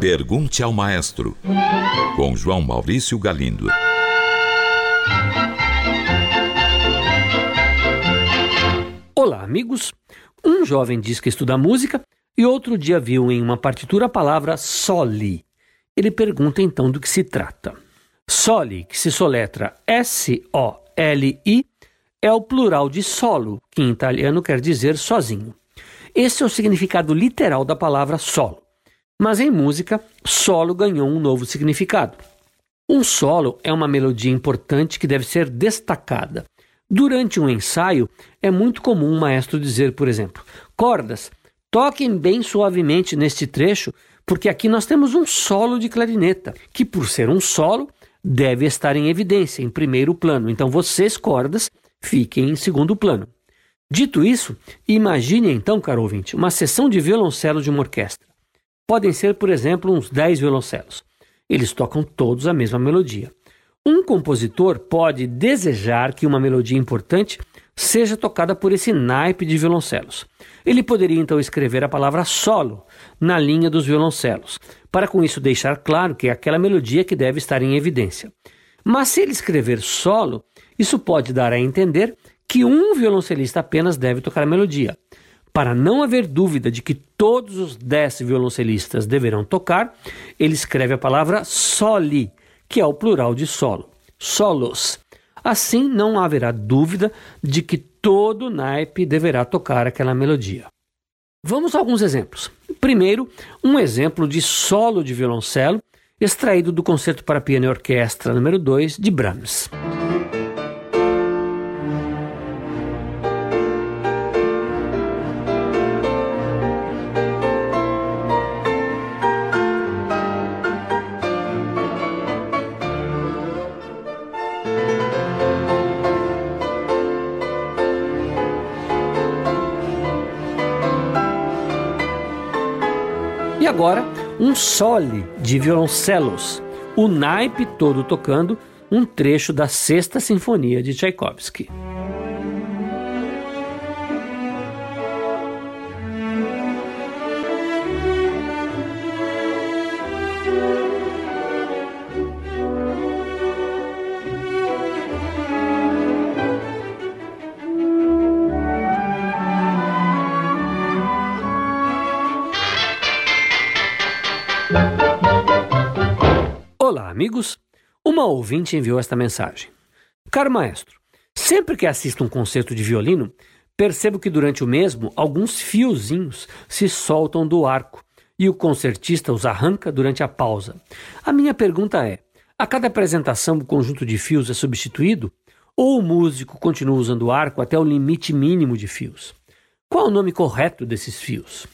Pergunte ao Maestro, com João Maurício Galindo. Olá, amigos. Um jovem diz que estuda música e outro dia viu em uma partitura a palavra soli. Ele pergunta então do que se trata. Soli, que se soletra S-O-L-I, é o plural de solo, que em italiano quer dizer sozinho. Esse é o significado literal da palavra solo. Mas em música, solo ganhou um novo significado. Um solo é uma melodia importante que deve ser destacada. Durante um ensaio, é muito comum um maestro dizer, por exemplo, cordas, toquem bem suavemente neste trecho, porque aqui nós temos um solo de clarineta, que por ser um solo, deve estar em evidência, em primeiro plano. Então vocês, cordas, fiquem em segundo plano. Dito isso, imagine então, caro ouvinte, uma sessão de violoncelo de uma orquestra. Podem ser, por exemplo, uns 10 violoncelos. Eles tocam todos a mesma melodia. Um compositor pode desejar que uma melodia importante seja tocada por esse naipe de violoncelos. Ele poderia então escrever a palavra solo na linha dos violoncelos, para com isso deixar claro que é aquela melodia que deve estar em evidência. Mas se ele escrever solo, isso pode dar a entender que um violoncelista apenas deve tocar a melodia. Para não haver dúvida de que todos os dez violoncelistas deverão tocar, ele escreve a palavra soli, que é o plural de solo, solos. Assim não haverá dúvida de que todo naipe deverá tocar aquela melodia. Vamos a alguns exemplos. Primeiro, um exemplo de solo de violoncelo extraído do Concerto para Piano e Orquestra número 2 de Brahms. Agora, um sole de violoncelos, o naipe todo tocando um trecho da Sexta Sinfonia de Tchaikovsky. Amigos. Uma ouvinte enviou esta mensagem. Caro maestro, sempre que assisto um concerto de violino, percebo que durante o mesmo alguns fiozinhos se soltam do arco e o concertista os arranca durante a pausa. A minha pergunta é: a cada apresentação o conjunto de fios é substituído? Ou o músico continua usando o arco até o limite mínimo de fios? Qual o nome correto desses fios?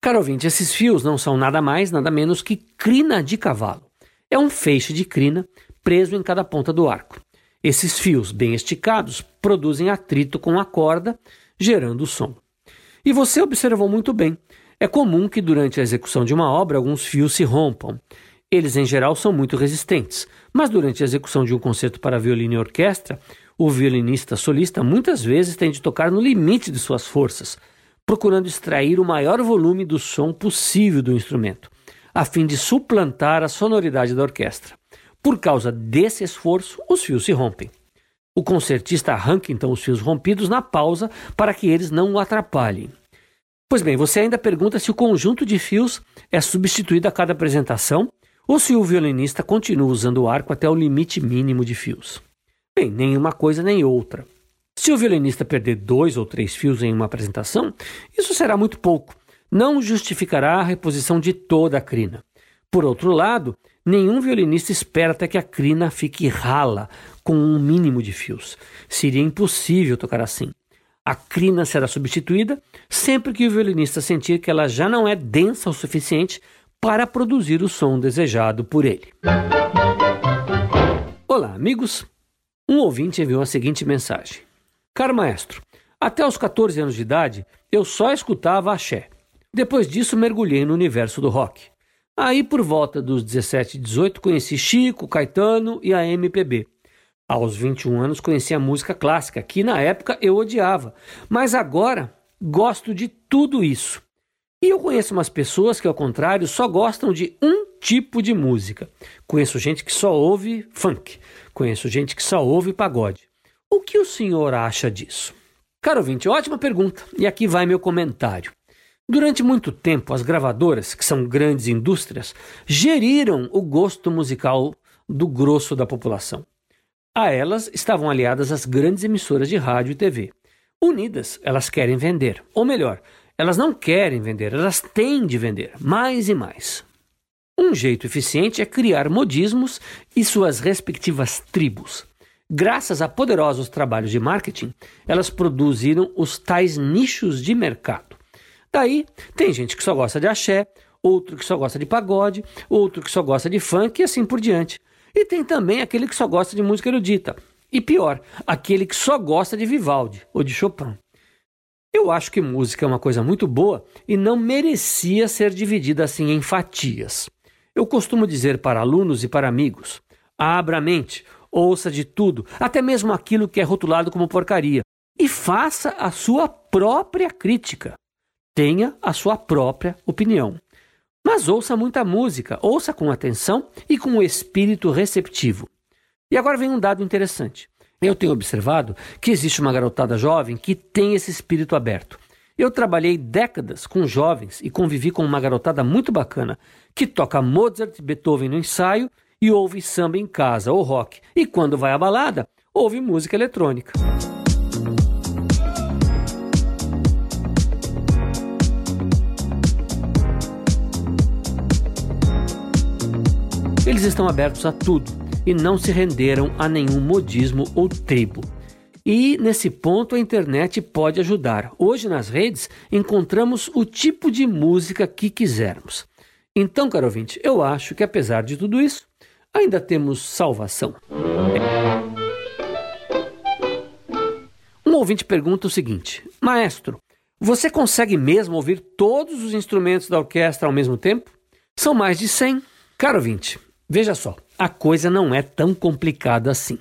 Caro ouvinte, esses fios não são nada mais, nada menos que crina de cavalo. É um feixe de crina preso em cada ponta do arco. Esses fios bem esticados produzem atrito com a corda, gerando o som. E você observou muito bem. É comum que durante a execução de uma obra alguns fios se rompam. Eles, em geral, são muito resistentes, mas durante a execução de um concerto para violino e orquestra, o violinista solista muitas vezes tem de tocar no limite de suas forças, procurando extrair o maior volume do som possível do instrumento a fim de suplantar a sonoridade da orquestra. Por causa desse esforço, os fios se rompem. O concertista arranca então os fios rompidos na pausa para que eles não o atrapalhem. Pois bem, você ainda pergunta se o conjunto de fios é substituído a cada apresentação ou se o violinista continua usando o arco até o limite mínimo de fios. Bem, nem uma coisa nem outra. Se o violinista perder dois ou três fios em uma apresentação, isso será muito pouco, não justificará a reposição de toda a crina. Por outro lado, nenhum violinista espera até que a crina fique rala, com um mínimo de fios. Seria impossível tocar assim. A crina será substituída sempre que o violinista sentir que ela já não é densa o suficiente para produzir o som desejado por ele. Olá, amigos. Um ouvinte enviou a seguinte mensagem: Caro maestro, até os 14 anos de idade eu só escutava axé. Depois disso, mergulhei no universo do rock. Aí, por volta dos 17 e 18, conheci Chico, Caetano e a MPB. Aos 21 anos, conheci a música clássica, que na época eu odiava, mas agora gosto de tudo isso. E eu conheço umas pessoas que, ao contrário, só gostam de um tipo de música. Conheço gente que só ouve funk. Conheço gente que só ouve pagode. O que o senhor acha disso? Caro ouvinte, ótima pergunta. E aqui vai meu comentário. Durante muito tempo, as gravadoras, que são grandes indústrias, geriram o gosto musical do grosso da população. A elas estavam aliadas as grandes emissoras de rádio e TV. Unidas, elas querem vender. Ou melhor, elas não querem vender, elas têm de vender mais e mais. Um jeito eficiente é criar modismos e suas respectivas tribos. Graças a poderosos trabalhos de marketing, elas produziram os tais nichos de mercado. Daí, tem gente que só gosta de axé, outro que só gosta de pagode, outro que só gosta de funk e assim por diante. E tem também aquele que só gosta de música erudita. E pior, aquele que só gosta de Vivaldi ou de Chopin. Eu acho que música é uma coisa muito boa e não merecia ser dividida assim em fatias. Eu costumo dizer para alunos e para amigos: abra a mente, ouça de tudo, até mesmo aquilo que é rotulado como porcaria, e faça a sua própria crítica. Tenha a sua própria opinião. Mas ouça muita música, ouça com atenção e com o espírito receptivo. E agora vem um dado interessante. Eu tenho observado que existe uma garotada jovem que tem esse espírito aberto. Eu trabalhei décadas com jovens e convivi com uma garotada muito bacana que toca Mozart Beethoven no ensaio e ouve samba em casa ou rock. E quando vai à balada, ouve música eletrônica. Eles estão abertos a tudo e não se renderam a nenhum modismo ou tribo. E nesse ponto a internet pode ajudar. Hoje nas redes encontramos o tipo de música que quisermos. Então, caro ouvinte, eu acho que apesar de tudo isso, ainda temos salvação. Um ouvinte pergunta o seguinte: Maestro, você consegue mesmo ouvir todos os instrumentos da orquestra ao mesmo tempo? São mais de 100. Caro ouvinte, veja só, a coisa não é tão complicada assim.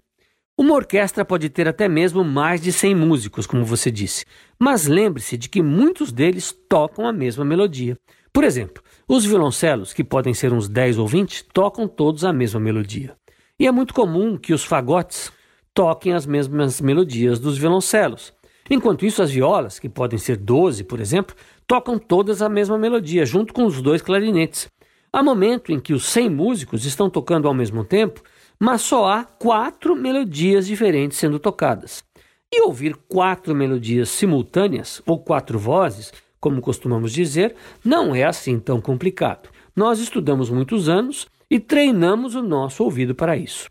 Uma orquestra pode ter até mesmo mais de 100 músicos, como você disse, mas lembre-se de que muitos deles tocam a mesma melodia. Por exemplo, os violoncelos, que podem ser uns 10 ou 20, tocam todos a mesma melodia. E é muito comum que os fagotes toquem as mesmas melodias dos violoncelos. Enquanto isso, as violas, que podem ser 12, por exemplo, tocam todas a mesma melodia, junto com os dois clarinetes. Há momento em que os 100 músicos estão tocando ao mesmo tempo, mas só há quatro melodias diferentes sendo tocadas. E ouvir quatro melodias simultâneas, ou quatro vozes, como costumamos dizer, não é assim tão complicado. Nós estudamos muitos anos e treinamos o nosso ouvido para isso.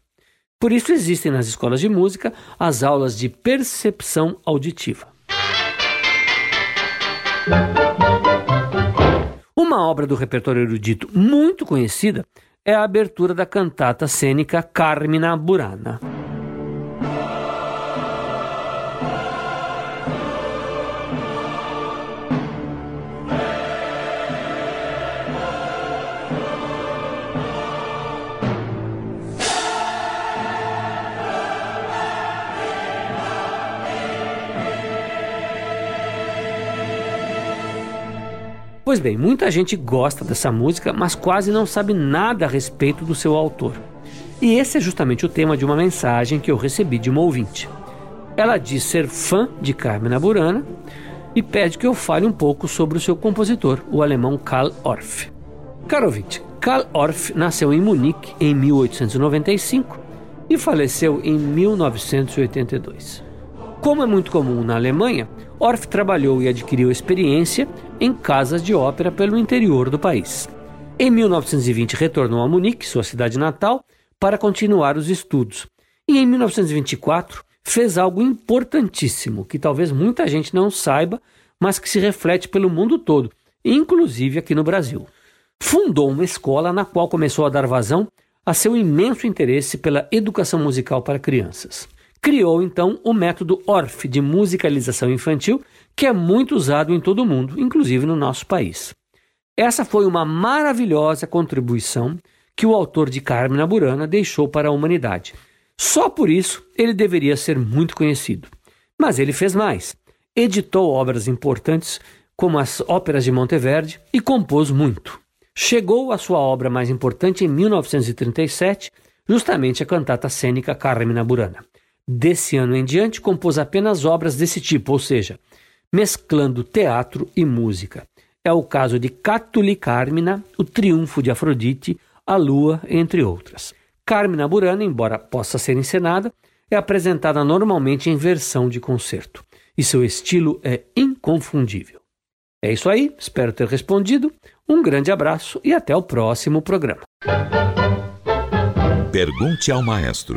Por isso existem nas escolas de música as aulas de percepção auditiva. Uma obra do repertório erudito muito conhecida é a abertura da cantata cênica Carmina Burana. Pois bem, muita gente gosta dessa música, mas quase não sabe nada a respeito do seu autor. E esse é justamente o tema de uma mensagem que eu recebi de uma ouvinte. Ela diz ser fã de Carmen Burana e pede que eu fale um pouco sobre o seu compositor, o alemão Karl Orff. Caro ouvinte, Karl Orff nasceu em Munique em 1895 e faleceu em 1982. Como é muito comum na Alemanha, Orff trabalhou e adquiriu experiência em casas de ópera pelo interior do país. Em 1920 retornou a Munique, sua cidade natal, para continuar os estudos. E em 1924 fez algo importantíssimo que talvez muita gente não saiba, mas que se reflete pelo mundo todo, inclusive aqui no Brasil. Fundou uma escola na qual começou a dar vazão a seu imenso interesse pela educação musical para crianças criou então o método ORF de musicalização infantil, que é muito usado em todo o mundo, inclusive no nosso país. Essa foi uma maravilhosa contribuição que o autor de Carmen Burana deixou para a humanidade. Só por isso ele deveria ser muito conhecido. Mas ele fez mais. Editou obras importantes como as óperas de Monteverdi, e compôs muito. Chegou a sua obra mais importante em 1937, justamente a cantata cênica Carmina Burana. Desse ano em diante, compôs apenas obras desse tipo, ou seja, mesclando teatro e música. É o caso de Catuli Carmina, O Triunfo de Afrodite, A Lua, entre outras. Carmina Burana, embora possa ser encenada, é apresentada normalmente em versão de concerto, e seu estilo é inconfundível. É isso aí, espero ter respondido. Um grande abraço e até o próximo programa. Pergunte ao maestro.